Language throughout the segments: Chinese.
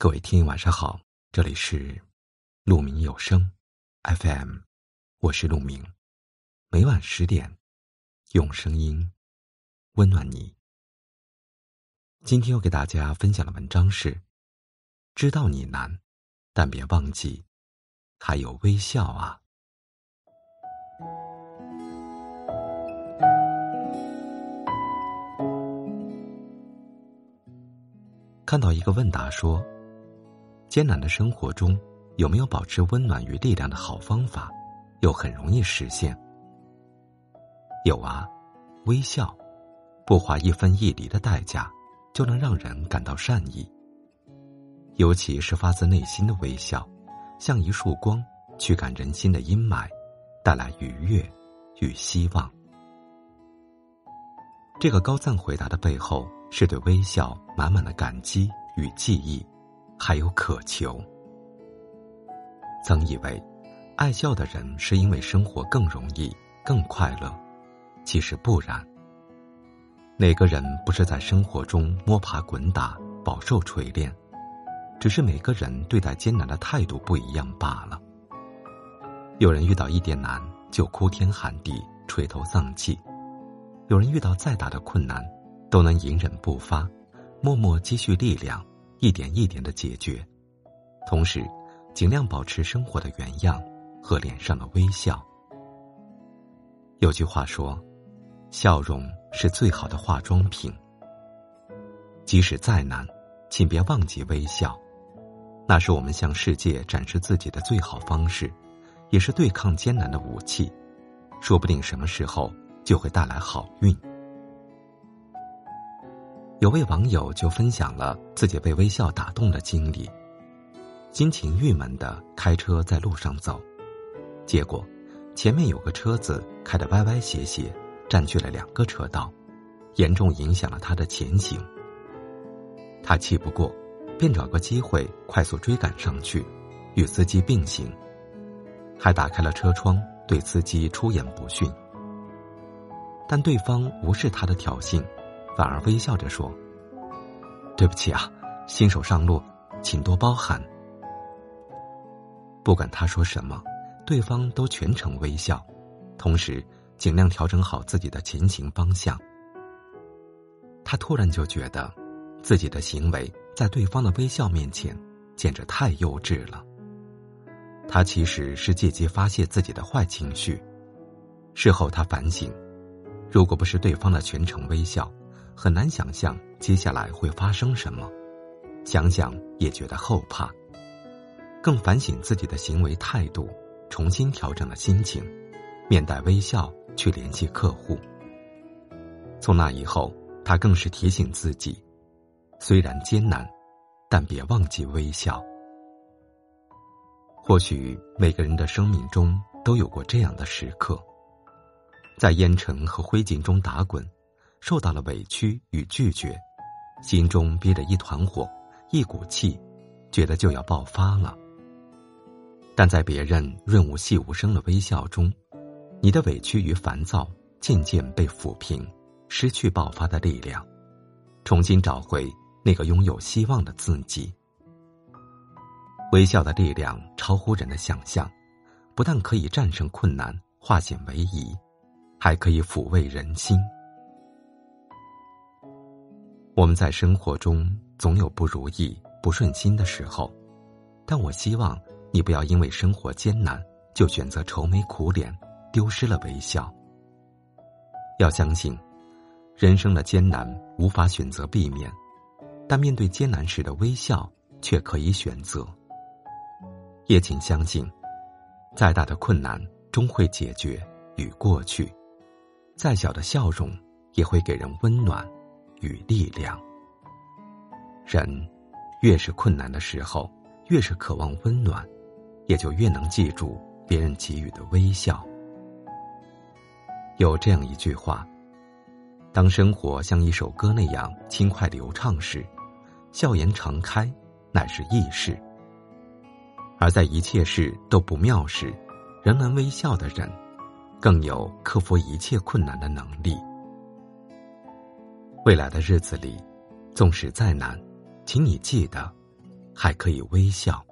各位听友晚上好，这里是鹿鸣有声 FM，我是鹿鸣，每晚十点用声音温暖你。今天要给大家分享的文章是：知道你难，但别忘记还有微笑啊。看到一个问答说。艰难的生活中，有没有保持温暖与力量的好方法？又很容易实现？有啊，微笑，不花一分一厘的代价，就能让人感到善意。尤其是发自内心的微笑，像一束光，驱赶人心的阴霾，带来愉悦与希望。这个高赞回答的背后，是对微笑满满的感激与记忆。还有渴求。曾以为，爱笑的人是因为生活更容易、更快乐，其实不然。哪个人不是在生活中摸爬滚打、饱受锤炼？只是每个人对待艰难的态度不一样罢了。有人遇到一点难就哭天喊地、垂头丧气；有人遇到再大的困难，都能隐忍不发，默默积蓄力量。一点一点的解决，同时尽量保持生活的原样和脸上的微笑。有句话说：“笑容是最好的化妆品。”即使再难，请别忘记微笑，那是我们向世界展示自己的最好方式，也是对抗艰难的武器。说不定什么时候就会带来好运。有位网友就分享了自己被微笑打动的经历，心情郁闷的开车在路上走，结果前面有个车子开得歪歪斜斜，占据了两个车道，严重影响了他的前行。他气不过，便找个机会快速追赶上去，与司机并行，还打开了车窗对司机出言不逊。但对方无视他的挑衅。反而微笑着说：“对不起啊，新手上路，请多包涵。”不管他说什么，对方都全程微笑，同时尽量调整好自己的前行方向。他突然就觉得，自己的行为在对方的微笑面前，简直太幼稚了。他其实是借机发泄自己的坏情绪。事后他反省，如果不是对方的全程微笑，很难想象接下来会发生什么，想想也觉得后怕。更反省自己的行为态度，重新调整了心情，面带微笑去联系客户。从那以后，他更是提醒自己：虽然艰难，但别忘记微笑。或许每个人的生命中都有过这样的时刻，在烟尘和灰烬中打滚。受到了委屈与拒绝，心中憋着一团火，一股气，觉得就要爆发了。但在别人润物细无声的微笑中，你的委屈与烦躁渐渐被抚平，失去爆发的力量，重新找回那个拥有希望的自己。微笑的力量超乎人的想象，不但可以战胜困难，化险为夷，还可以抚慰人心。我们在生活中总有不如意、不顺心的时候，但我希望你不要因为生活艰难就选择愁眉苦脸，丢失了微笑。要相信，人生的艰难无法选择避免，但面对艰难时的微笑却可以选择。也请相信，再大的困难终会解决与过去，再小的笑容也会给人温暖。与力量，人越是困难的时候，越是渴望温暖，也就越能记住别人给予的微笑。有这样一句话：当生活像一首歌那样轻快流畅时，笑颜常开乃是易事；而在一切事都不妙时，仍能微笑的人，更有克服一切困难的能力。未来的日子里，纵使再难，请你记得，还可以微笑，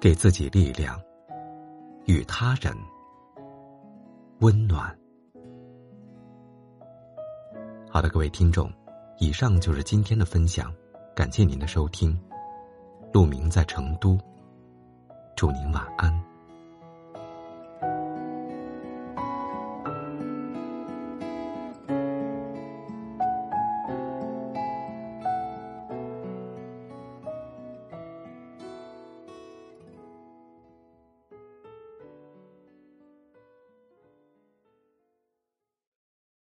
给自己力量，与他人温暖。好的，各位听众，以上就是今天的分享，感谢您的收听。陆明在成都，祝您晚安。